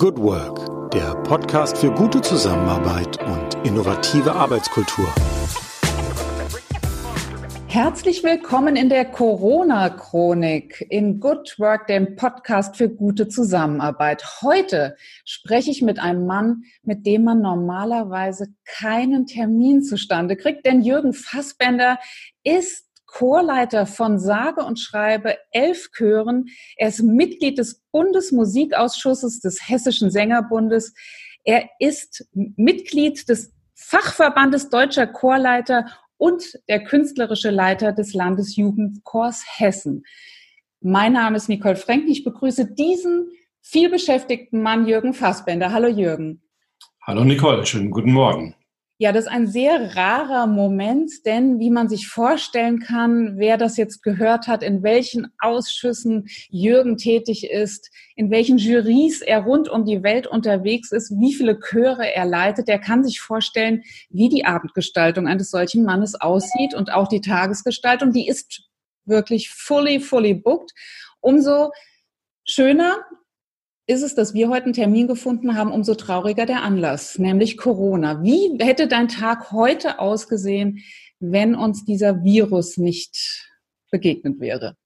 Good Work, der Podcast für gute Zusammenarbeit und innovative Arbeitskultur. Herzlich willkommen in der Corona-Chronik in Good Work, dem Podcast für gute Zusammenarbeit. Heute spreche ich mit einem Mann, mit dem man normalerweise keinen Termin zustande kriegt, denn Jürgen Fassbender ist Chorleiter von sage und schreibe elf Chören. Er ist Mitglied des Bundesmusikausschusses des Hessischen Sängerbundes. Er ist Mitglied des Fachverbandes Deutscher Chorleiter und der künstlerische Leiter des Landesjugendchors Hessen. Mein Name ist Nicole Frenk. Ich begrüße diesen vielbeschäftigten Mann Jürgen Fassbender. Hallo Jürgen. Hallo Nicole, schönen guten Morgen. Ja, das ist ein sehr rarer Moment, denn wie man sich vorstellen kann, wer das jetzt gehört hat, in welchen Ausschüssen Jürgen tätig ist, in welchen Juries er rund um die Welt unterwegs ist, wie viele Chöre er leitet, der kann sich vorstellen, wie die Abendgestaltung eines solchen Mannes aussieht und auch die Tagesgestaltung, die ist wirklich fully, fully booked. Umso schöner ist es, dass wir heute einen Termin gefunden haben, umso trauriger der Anlass, nämlich Corona. Wie hätte dein Tag heute ausgesehen, wenn uns dieser Virus nicht begegnet wäre?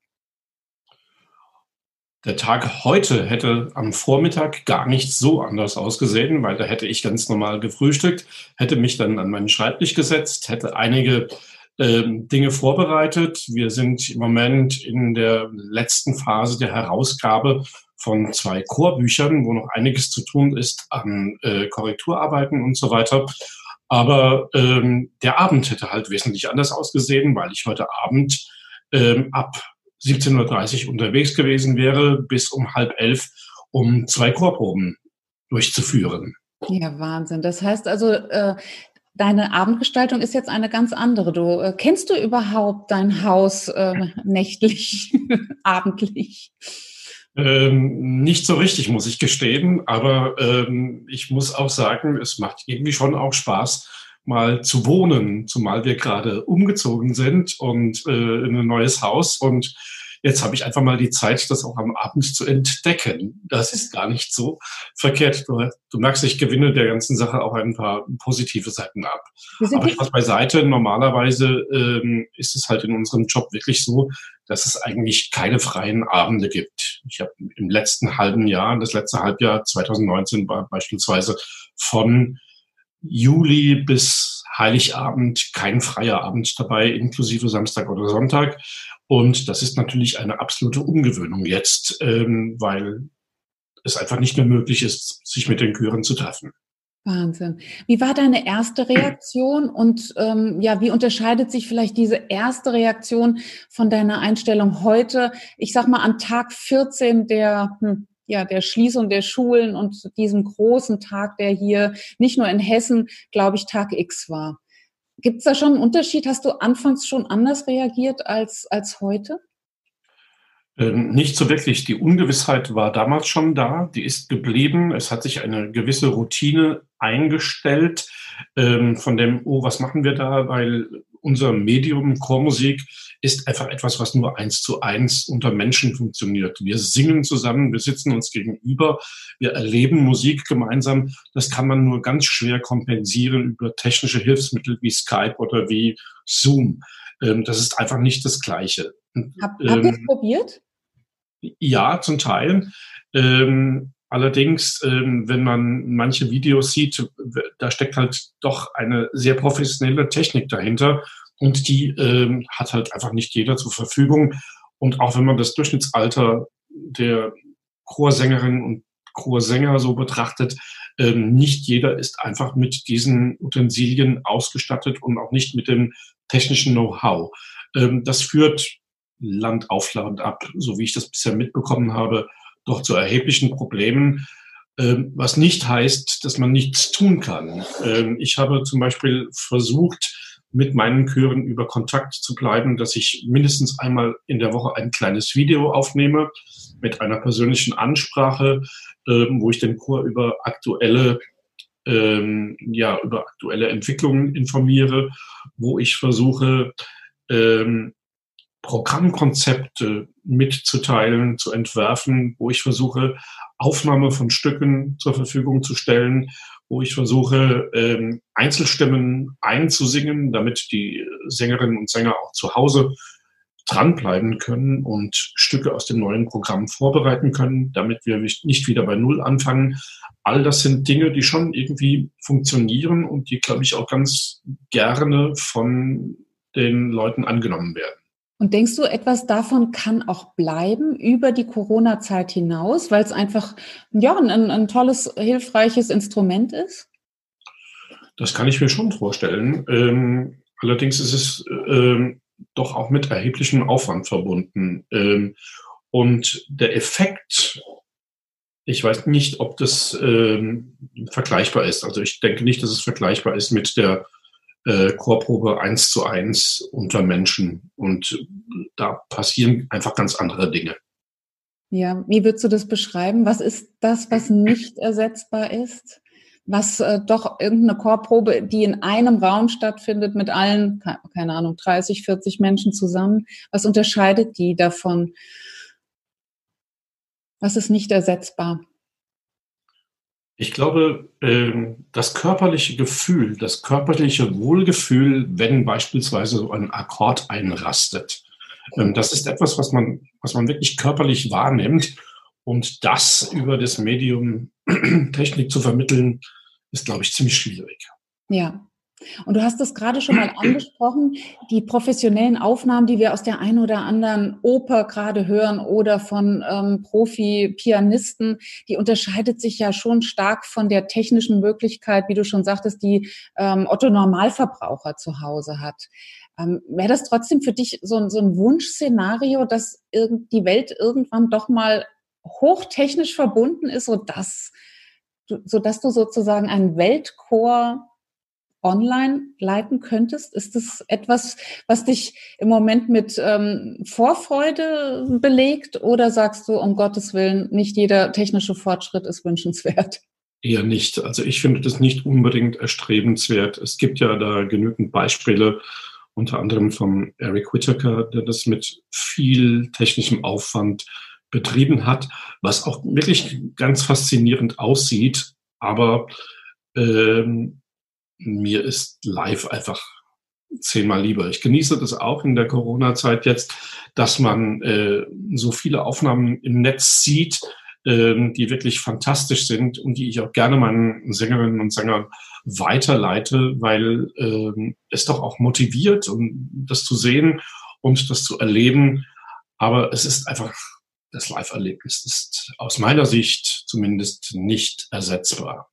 Der Tag heute hätte am Vormittag gar nicht so anders ausgesehen, weil da hätte ich ganz normal gefrühstückt, hätte mich dann an meinen Schreibtisch gesetzt, hätte einige äh, Dinge vorbereitet. Wir sind im Moment in der letzten Phase der Herausgabe von zwei Chorbüchern, wo noch einiges zu tun ist an äh, Korrekturarbeiten und so weiter. Aber ähm, der Abend hätte halt wesentlich anders ausgesehen, weil ich heute Abend ähm, ab 17.30 Uhr unterwegs gewesen wäre, bis um halb elf, um zwei Chorproben durchzuführen. Ja, Wahnsinn. Das heißt also, äh, deine Abendgestaltung ist jetzt eine ganz andere. Du äh, kennst du überhaupt dein Haus äh, nächtlich, abendlich? Ähm, nicht so richtig, muss ich gestehen, aber ähm, ich muss auch sagen, es macht irgendwie schon auch Spaß, mal zu wohnen, zumal wir gerade umgezogen sind und äh, in ein neues Haus und Jetzt habe ich einfach mal die Zeit, das auch am Abend zu entdecken. Das ist gar nicht so verkehrt. Du, du merkst, ich gewinne der ganzen Sache auch ein paar positive Seiten ab. Aber Spaß beiseite. Normalerweise ähm, ist es halt in unserem Job wirklich so, dass es eigentlich keine freien Abende gibt. Ich habe im letzten halben Jahr, das letzte Halbjahr 2019 war beispielsweise von Juli bis Heiligabend kein freier Abend dabei, inklusive Samstag oder Sonntag. Und das ist natürlich eine absolute Umgewöhnung jetzt, ähm, weil es einfach nicht mehr möglich ist, sich mit den Chören zu treffen. Wahnsinn. Wie war deine erste Reaktion und ähm, ja, wie unterscheidet sich vielleicht diese erste Reaktion von deiner Einstellung heute? Ich sag mal an Tag 14 der hm, ja der Schließung der Schulen und diesem großen Tag, der hier nicht nur in Hessen, glaube ich, Tag X war. Gibt es da schon einen Unterschied? Hast du anfangs schon anders reagiert als, als heute? Ähm, nicht so wirklich. Die Ungewissheit war damals schon da, die ist geblieben. Es hat sich eine gewisse Routine eingestellt ähm, von dem, oh, was machen wir da? Weil unser Medium Chormusik ist einfach etwas, was nur eins zu eins unter Menschen funktioniert. Wir singen zusammen, wir sitzen uns gegenüber, wir erleben Musik gemeinsam. Das kann man nur ganz schwer kompensieren über technische Hilfsmittel wie Skype oder wie Zoom. Ähm, das ist einfach nicht das Gleiche. Hab, habt ihr es ähm, probiert? Ja, zum Teil. Ähm, allerdings, ähm, wenn man manche Videos sieht, da steckt halt doch eine sehr professionelle Technik dahinter und die ähm, hat halt einfach nicht jeder zur Verfügung. Und auch wenn man das Durchschnittsalter der Chorsängerinnen und Chorsänger so betrachtet, ähm, nicht jeder ist einfach mit diesen Utensilien ausgestattet und auch nicht mit dem technischen Know-how. Ähm, das führt Land auf Land ab, so wie ich das bisher mitbekommen habe, doch zu erheblichen Problemen. Ähm, was nicht heißt, dass man nichts tun kann. Ähm, ich habe zum Beispiel versucht, mit meinen Chören über Kontakt zu bleiben, dass ich mindestens einmal in der Woche ein kleines Video aufnehme mit einer persönlichen Ansprache, ähm, wo ich den Chor über aktuelle ähm, ja über aktuelle Entwicklungen informiere, wo ich versuche ähm, Programmkonzepte mitzuteilen, zu entwerfen, wo ich versuche, Aufnahme von Stücken zur Verfügung zu stellen, wo ich versuche, ähm, Einzelstimmen einzusingen, damit die Sängerinnen und Sänger auch zu Hause dranbleiben können und Stücke aus dem neuen Programm vorbereiten können, damit wir nicht wieder bei Null anfangen. All das sind Dinge, die schon irgendwie funktionieren und die, glaube ich, auch ganz gerne von den Leuten angenommen werden. Und denkst du, etwas davon kann auch bleiben über die Corona-Zeit hinaus, weil es einfach ja, ein, ein, tolles, hilfreiches Instrument ist? Das kann ich mir schon vorstellen. Ähm, allerdings ist es ähm, doch auch mit erheblichem Aufwand verbunden. Ähm, und der Effekt, ich weiß nicht, ob das ähm, vergleichbar ist. Also ich denke nicht, dass es vergleichbar ist mit der äh, Chorprobe eins zu eins unter Menschen. Und da passieren einfach ganz andere Dinge. Ja, wie würdest du das beschreiben? Was ist das, was nicht ersetzbar ist? Was äh, doch irgendeine Chorprobe, die in einem Raum stattfindet mit allen, keine Ahnung, 30, 40 Menschen zusammen, was unterscheidet die davon? Was ist nicht ersetzbar? Ich glaube, ähm, das körperliche Gefühl, das körperliche Wohlgefühl, wenn beispielsweise so ein Akkord einrastet, ähm, das ist etwas, was man, was man wirklich körperlich wahrnimmt. Und das über das Medium Technik zu vermitteln, ist, glaube ich, ziemlich schwierig. Ja, und du hast es gerade schon mal angesprochen, die professionellen Aufnahmen, die wir aus der einen oder anderen Oper gerade hören oder von ähm, Profi-Pianisten, die unterscheidet sich ja schon stark von der technischen Möglichkeit, wie du schon sagtest, die ähm, Otto Normalverbraucher zu Hause hat. Ähm, Wäre das trotzdem für dich so, so ein Wunschszenario, dass die Welt irgendwann doch mal hochtechnisch verbunden ist, sodass, sodass du sozusagen einen Weltchor online leiten könntest? Ist das etwas, was dich im Moment mit ähm, Vorfreude belegt oder sagst du, um Gottes Willen, nicht jeder technische Fortschritt ist wünschenswert? Eher nicht. Also ich finde das nicht unbedingt erstrebenswert. Es gibt ja da genügend Beispiele, unter anderem von Eric Whittaker, der das mit viel technischem Aufwand betrieben hat, was auch wirklich ganz faszinierend aussieht. Aber ähm, mir ist live einfach zehnmal lieber. Ich genieße das auch in der Corona-Zeit jetzt, dass man äh, so viele Aufnahmen im Netz sieht, äh, die wirklich fantastisch sind und die ich auch gerne meinen Sängerinnen und Sängern weiterleite, weil äh, es doch auch motiviert, um das zu sehen und das zu erleben. Aber es ist einfach, das Live-Erlebnis ist aus meiner Sicht zumindest nicht ersetzbar.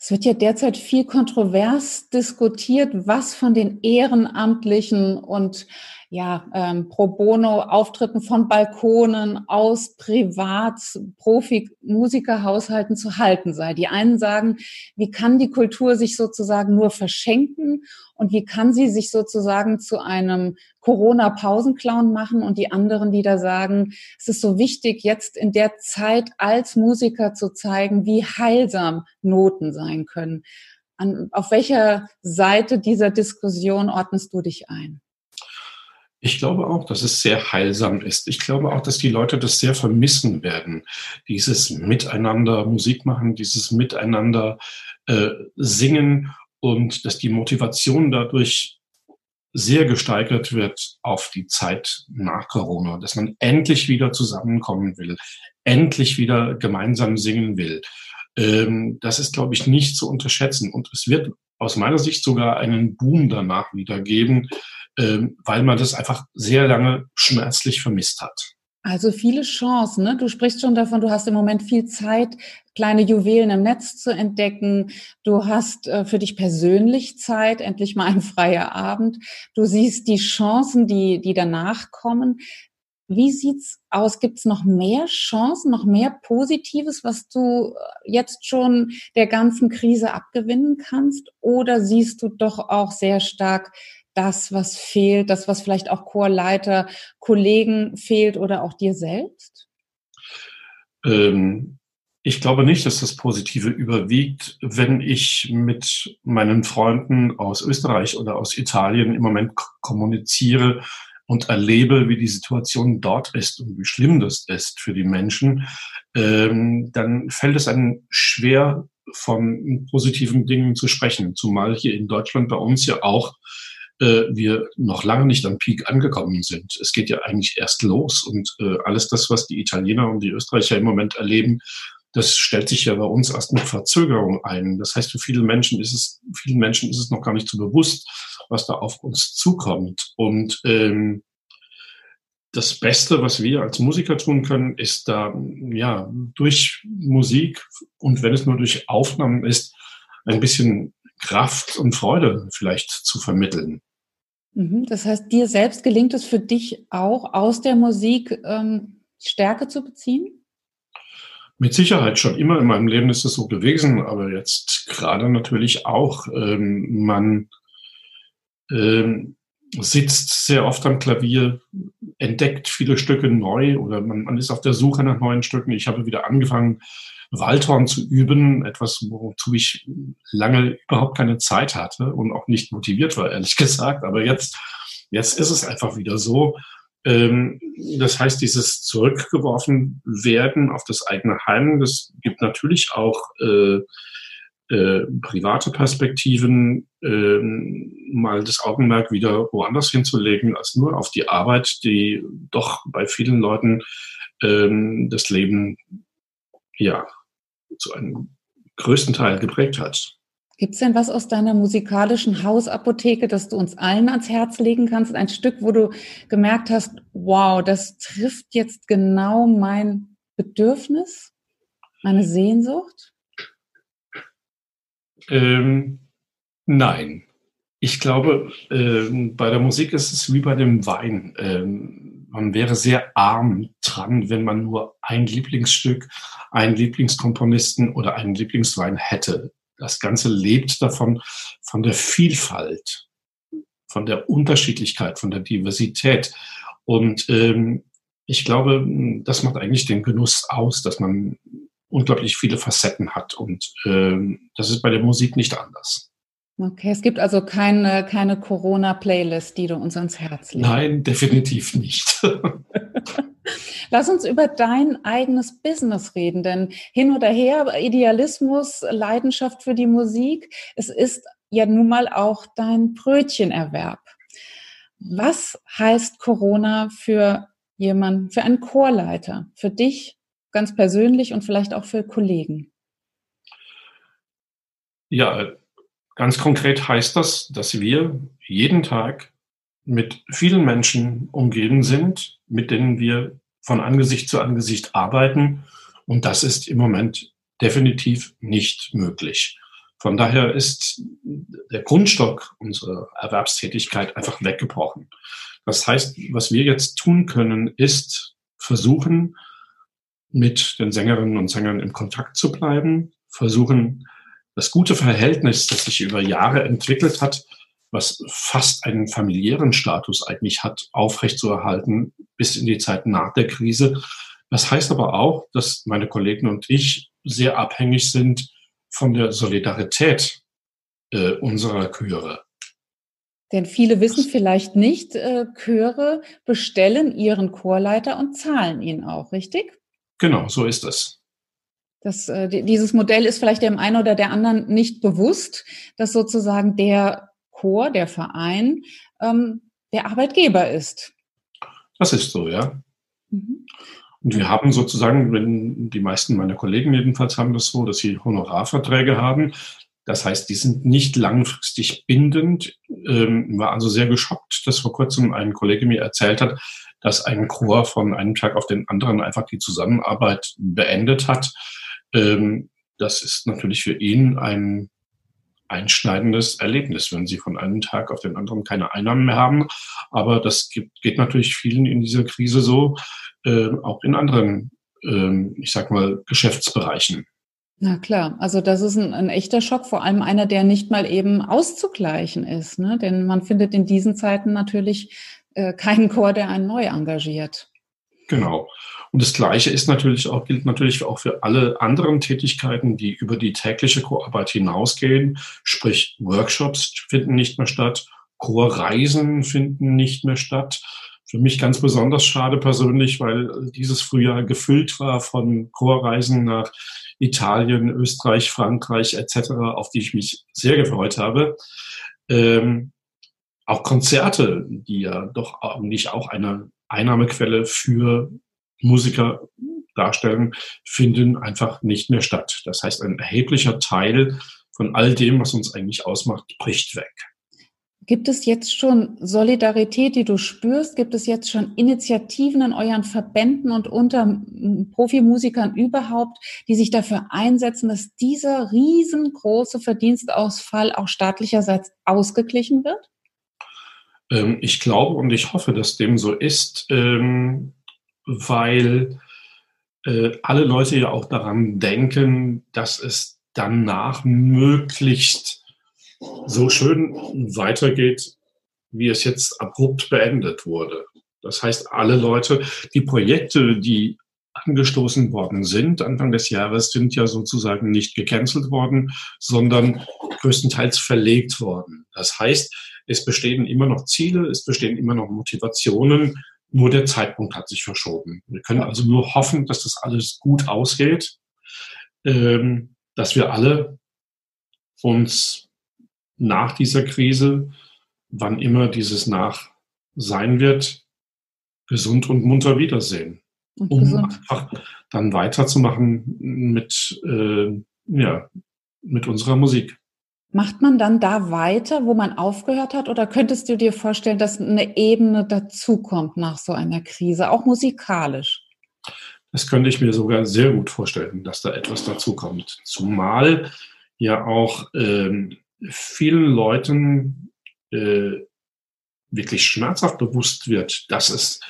Es wird ja derzeit viel kontrovers diskutiert, was von den Ehrenamtlichen und ja, ähm, Pro Bono-Auftritten von Balkonen aus Privat-Profi-Musikerhaushalten zu halten sei. Die einen sagen, wie kann die Kultur sich sozusagen nur verschenken und wie kann sie sich sozusagen zu einem Corona-Pausenclown machen und die anderen, die da sagen, es ist so wichtig, jetzt in der Zeit als Musiker zu zeigen, wie heilsam Noten sein können. An, auf welcher Seite dieser Diskussion ordnest du dich ein? Ich glaube auch, dass es sehr heilsam ist. Ich glaube auch, dass die Leute das sehr vermissen werden. Dieses Miteinander Musik machen, dieses Miteinander äh, singen und dass die Motivation dadurch sehr gesteigert wird auf die Zeit nach Corona, dass man endlich wieder zusammenkommen will, endlich wieder gemeinsam singen will. Ähm, das ist, glaube ich, nicht zu unterschätzen. Und es wird aus meiner Sicht sogar einen Boom danach wieder geben, ähm, weil man das einfach sehr lange schmerzlich vermisst hat. Also viele Chancen. Ne? Du sprichst schon davon, du hast im Moment viel Zeit, kleine Juwelen im Netz zu entdecken. Du hast äh, für dich persönlich Zeit, endlich mal ein freier Abend. Du siehst die Chancen, die, die danach kommen. Wie sieht's aus? Gibt's noch mehr Chancen, noch mehr Positives, was du äh, jetzt schon der ganzen Krise abgewinnen kannst? Oder siehst du doch auch sehr stark das, was fehlt, das, was vielleicht auch Chorleiter, Kollegen fehlt oder auch dir selbst? Ähm, ich glaube nicht, dass das Positive überwiegt, wenn ich mit meinen Freunden aus Österreich oder aus Italien im Moment kommuniziere, und erlebe, wie die Situation dort ist und wie schlimm das ist für die Menschen, ähm, dann fällt es einem schwer, von positiven Dingen zu sprechen. Zumal hier in Deutschland bei uns ja auch äh, wir noch lange nicht am Peak angekommen sind. Es geht ja eigentlich erst los und äh, alles das, was die Italiener und die Österreicher im Moment erleben, das stellt sich ja bei uns erst mit Verzögerung ein. Das heißt, für viele Menschen ist es, vielen Menschen ist es noch gar nicht so bewusst, was da auf uns zukommt. Und ähm, das Beste, was wir als Musiker tun können, ist da ja durch Musik und wenn es nur durch Aufnahmen ist, ein bisschen Kraft und Freude vielleicht zu vermitteln. Mhm. Das heißt, dir selbst gelingt es für dich auch aus der Musik ähm, Stärke zu beziehen? Mit Sicherheit schon immer in meinem Leben ist es so gewesen, aber jetzt gerade natürlich auch. Ähm, man ähm, sitzt sehr oft am Klavier, entdeckt viele Stücke neu oder man, man ist auf der Suche nach neuen Stücken. Ich habe wieder angefangen, Waldhorn zu üben, etwas, wozu ich lange überhaupt keine Zeit hatte und auch nicht motiviert war, ehrlich gesagt. Aber jetzt, jetzt ist es einfach wieder so. Ähm, das heißt, dieses zurückgeworfen werden auf das eigene Heim, das gibt natürlich auch äh, äh, private Perspektiven, äh, mal das Augenmerk wieder woanders hinzulegen, als nur auf die Arbeit, die doch bei vielen Leuten äh, das Leben ja zu einem größten Teil geprägt hat. Gibt es denn was aus deiner musikalischen Hausapotheke, das du uns allen ans Herz legen kannst? Ein Stück, wo du gemerkt hast, wow, das trifft jetzt genau mein Bedürfnis, meine Sehnsucht? Ähm, nein. Ich glaube, ähm, bei der Musik ist es wie bei dem Wein. Ähm, man wäre sehr arm dran, wenn man nur ein Lieblingsstück, einen Lieblingskomponisten oder einen Lieblingswein hätte das Ganze lebt davon, von der Vielfalt, von der Unterschiedlichkeit, von der Diversität. Und ähm, ich glaube, das macht eigentlich den Genuss aus, dass man unglaublich viele Facetten hat. Und ähm, das ist bei der Musik nicht anders. Okay, es gibt also keine, keine Corona-Playlist, die du uns ans Herz legst. Nein, definitiv nicht. Lass uns über dein eigenes Business reden, denn hin oder her, Idealismus, Leidenschaft für die Musik, es ist ja nun mal auch dein Brötchenerwerb. Was heißt Corona für jemanden, für einen Chorleiter, für dich ganz persönlich und vielleicht auch für Kollegen? Ja, ganz konkret heißt das, dass wir jeden Tag mit vielen Menschen umgeben sind, mit denen wir von Angesicht zu Angesicht arbeiten. Und das ist im Moment definitiv nicht möglich. Von daher ist der Grundstock unserer Erwerbstätigkeit einfach weggebrochen. Das heißt, was wir jetzt tun können, ist versuchen, mit den Sängerinnen und Sängern im Kontakt zu bleiben, versuchen, das gute Verhältnis, das sich über Jahre entwickelt hat, was fast einen familiären Status eigentlich hat, aufrechtzuerhalten bis in die Zeit nach der Krise. Das heißt aber auch, dass meine Kollegen und ich sehr abhängig sind von der Solidarität äh, unserer Chöre. Denn viele wissen vielleicht nicht, äh, Chöre bestellen ihren Chorleiter und zahlen ihn auch, richtig? Genau, so ist es. Das, äh, dieses Modell ist vielleicht dem einen oder der anderen nicht bewusst, dass sozusagen der Chor, der Verein, ähm, der Arbeitgeber ist. Das ist so, ja. Mhm. Und wir haben sozusagen, wenn die meisten meiner Kollegen jedenfalls haben das so, dass sie Honorarverträge haben. Das heißt, die sind nicht langfristig bindend. Ähm, war also sehr geschockt, dass vor kurzem ein Kollege mir erzählt hat, dass ein Chor von einem Tag auf den anderen einfach die Zusammenarbeit beendet hat. Ähm, das ist natürlich für ihn ein einschneidendes Erlebnis, wenn sie von einem Tag auf den anderen keine Einnahmen mehr haben. Aber das gibt, geht natürlich vielen in dieser Krise so, äh, auch in anderen, äh, ich sag mal, Geschäftsbereichen. Na klar, also das ist ein, ein, echter Schock, vor allem einer, der nicht mal eben auszugleichen ist. Ne? Denn man findet in diesen Zeiten natürlich äh, keinen Chor, der einen neu engagiert. Genau. Und das Gleiche ist natürlich auch, gilt natürlich auch für alle anderen Tätigkeiten, die über die tägliche Chorarbeit hinausgehen. Sprich, Workshops finden nicht mehr statt, Chorreisen finden nicht mehr statt. für mich ganz besonders schade persönlich, weil dieses Frühjahr gefüllt war von Chorreisen nach Italien, Österreich, Frankreich etc., auf die ich mich sehr gefreut habe. Ähm, auch Konzerte, die ja doch eigentlich auch eine Einnahmequelle für Musiker darstellen, finden einfach nicht mehr statt. Das heißt, ein erheblicher Teil von all dem, was uns eigentlich ausmacht, bricht weg. Gibt es jetzt schon Solidarität, die du spürst? Gibt es jetzt schon Initiativen in euren Verbänden und unter Profimusikern überhaupt, die sich dafür einsetzen, dass dieser riesengroße Verdienstausfall auch staatlicherseits ausgeglichen wird? Ähm, ich glaube und ich hoffe, dass dem so ist, ähm, weil äh, alle Leute ja auch daran denken, dass es danach möglichst so schön weitergeht, wie es jetzt abrupt beendet wurde. Das heißt, alle Leute, die Projekte, die angestoßen worden sind Anfang des Jahres, sind ja sozusagen nicht gecancelt worden, sondern größtenteils verlegt worden. Das heißt, es bestehen immer noch Ziele, es bestehen immer noch Motivationen, nur der Zeitpunkt hat sich verschoben. Wir können also nur hoffen, dass das alles gut ausgeht, ähm, dass wir alle uns nach dieser Krise, wann immer dieses nach sein wird, gesund und munter wiedersehen. Und um gesund. einfach dann weiterzumachen mit, äh, ja, mit unserer Musik. Macht man dann da weiter, wo man aufgehört hat? Oder könntest du dir vorstellen, dass eine Ebene dazukommt nach so einer Krise, auch musikalisch? Das könnte ich mir sogar sehr gut vorstellen, dass da etwas dazukommt. Zumal ja auch ähm, vielen Leuten äh, wirklich schmerzhaft bewusst wird, dass es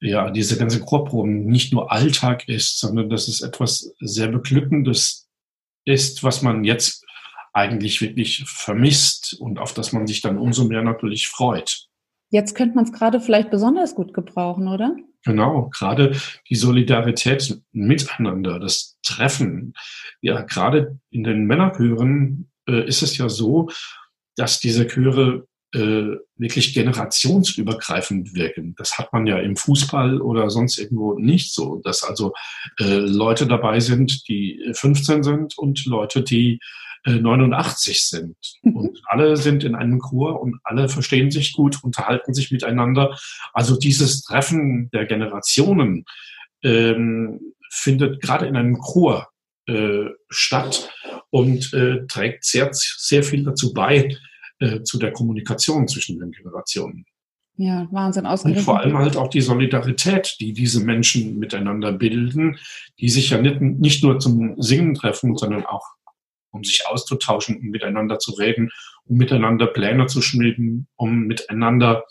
ja diese ganze Chorproben nicht nur Alltag ist, sondern dass es etwas sehr Beglückendes ist, was man jetzt eigentlich wirklich vermisst und auf das man sich dann umso mehr natürlich freut. Jetzt könnte man es gerade vielleicht besonders gut gebrauchen, oder? Genau, gerade die Solidarität miteinander, das Treffen. Ja, gerade in den Männerchören äh, ist es ja so, dass diese Chöre äh, wirklich generationsübergreifend wirken. Das hat man ja im Fußball oder sonst irgendwo nicht so, dass also äh, Leute dabei sind, die 15 sind und Leute, die äh, 89 sind. Und alle sind in einem Chor und alle verstehen sich gut, unterhalten sich miteinander. Also dieses Treffen der Generationen ähm, findet gerade in einem Chor äh, statt und äh, trägt sehr, sehr viel dazu bei, äh, zu der Kommunikation zwischen den Generationen. Ja, Wahnsinn ausgerechnet. Und vor allem halt auch die Solidarität, die diese Menschen miteinander bilden, die sich ja nicht, nicht nur zum Singen treffen, sondern auch um sich auszutauschen, um miteinander zu reden, um miteinander Pläne zu schmieden, um miteinander,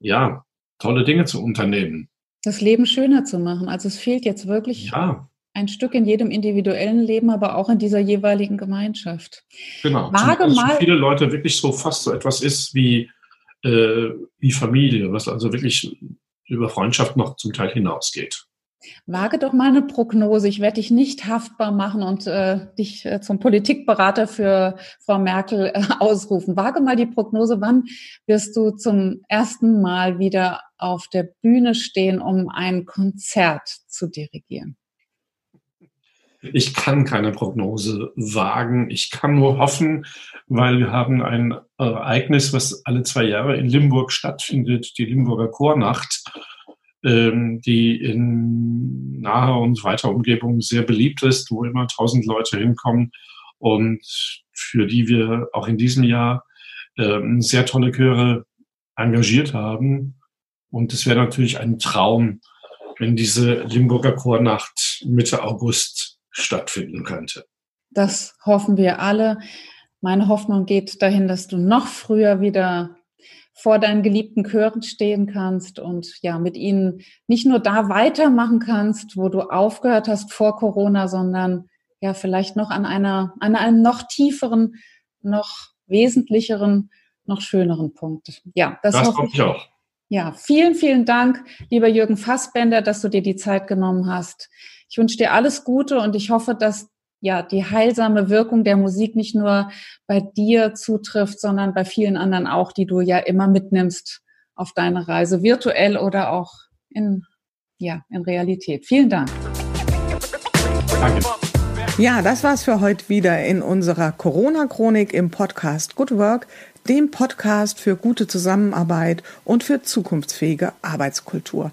ja, tolle Dinge zu unternehmen. Das Leben schöner zu machen. Also es fehlt jetzt wirklich ja ein Stück in jedem individuellen Leben, aber auch in dieser jeweiligen Gemeinschaft. Genau. Wage mal, für viele Leute wirklich so fast so etwas ist wie, äh, wie Familie, was also wirklich über Freundschaft noch zum Teil hinausgeht. Wage doch mal eine Prognose. Ich werde dich nicht haftbar machen und äh, dich äh, zum Politikberater für Frau Merkel äh, ausrufen. Wage mal die Prognose, wann wirst du zum ersten Mal wieder auf der Bühne stehen, um ein Konzert zu dirigieren? Ich kann keine Prognose wagen. Ich kann nur hoffen, weil wir haben ein Ereignis, was alle zwei Jahre in Limburg stattfindet, die Limburger Chornacht, ähm, die in naher und weiter Umgebung sehr beliebt ist, wo immer tausend Leute hinkommen und für die wir auch in diesem Jahr ähm, sehr tolle Chöre engagiert haben. Und es wäre natürlich ein Traum, wenn diese Limburger Chornacht Mitte August stattfinden könnte. Das hoffen wir alle. Meine Hoffnung geht dahin, dass du noch früher wieder vor deinen geliebten Chören stehen kannst und ja, mit ihnen nicht nur da weitermachen kannst, wo du aufgehört hast vor Corona, sondern ja, vielleicht noch an einer, an einem noch tieferen, noch wesentlicheren, noch schöneren Punkt. Ja, das, das hoffe ich auch. Ja, vielen, vielen Dank, lieber Jürgen Fassbender, dass du dir die Zeit genommen hast. Ich wünsche dir alles Gute und ich hoffe, dass ja die heilsame Wirkung der Musik nicht nur bei dir zutrifft, sondern bei vielen anderen auch, die du ja immer mitnimmst auf deine Reise, virtuell oder auch in, ja, in Realität. Vielen Dank. Danke. Ja, das war's für heute wieder in unserer Corona-Chronik im Podcast Good Work, dem Podcast für gute Zusammenarbeit und für zukunftsfähige Arbeitskultur.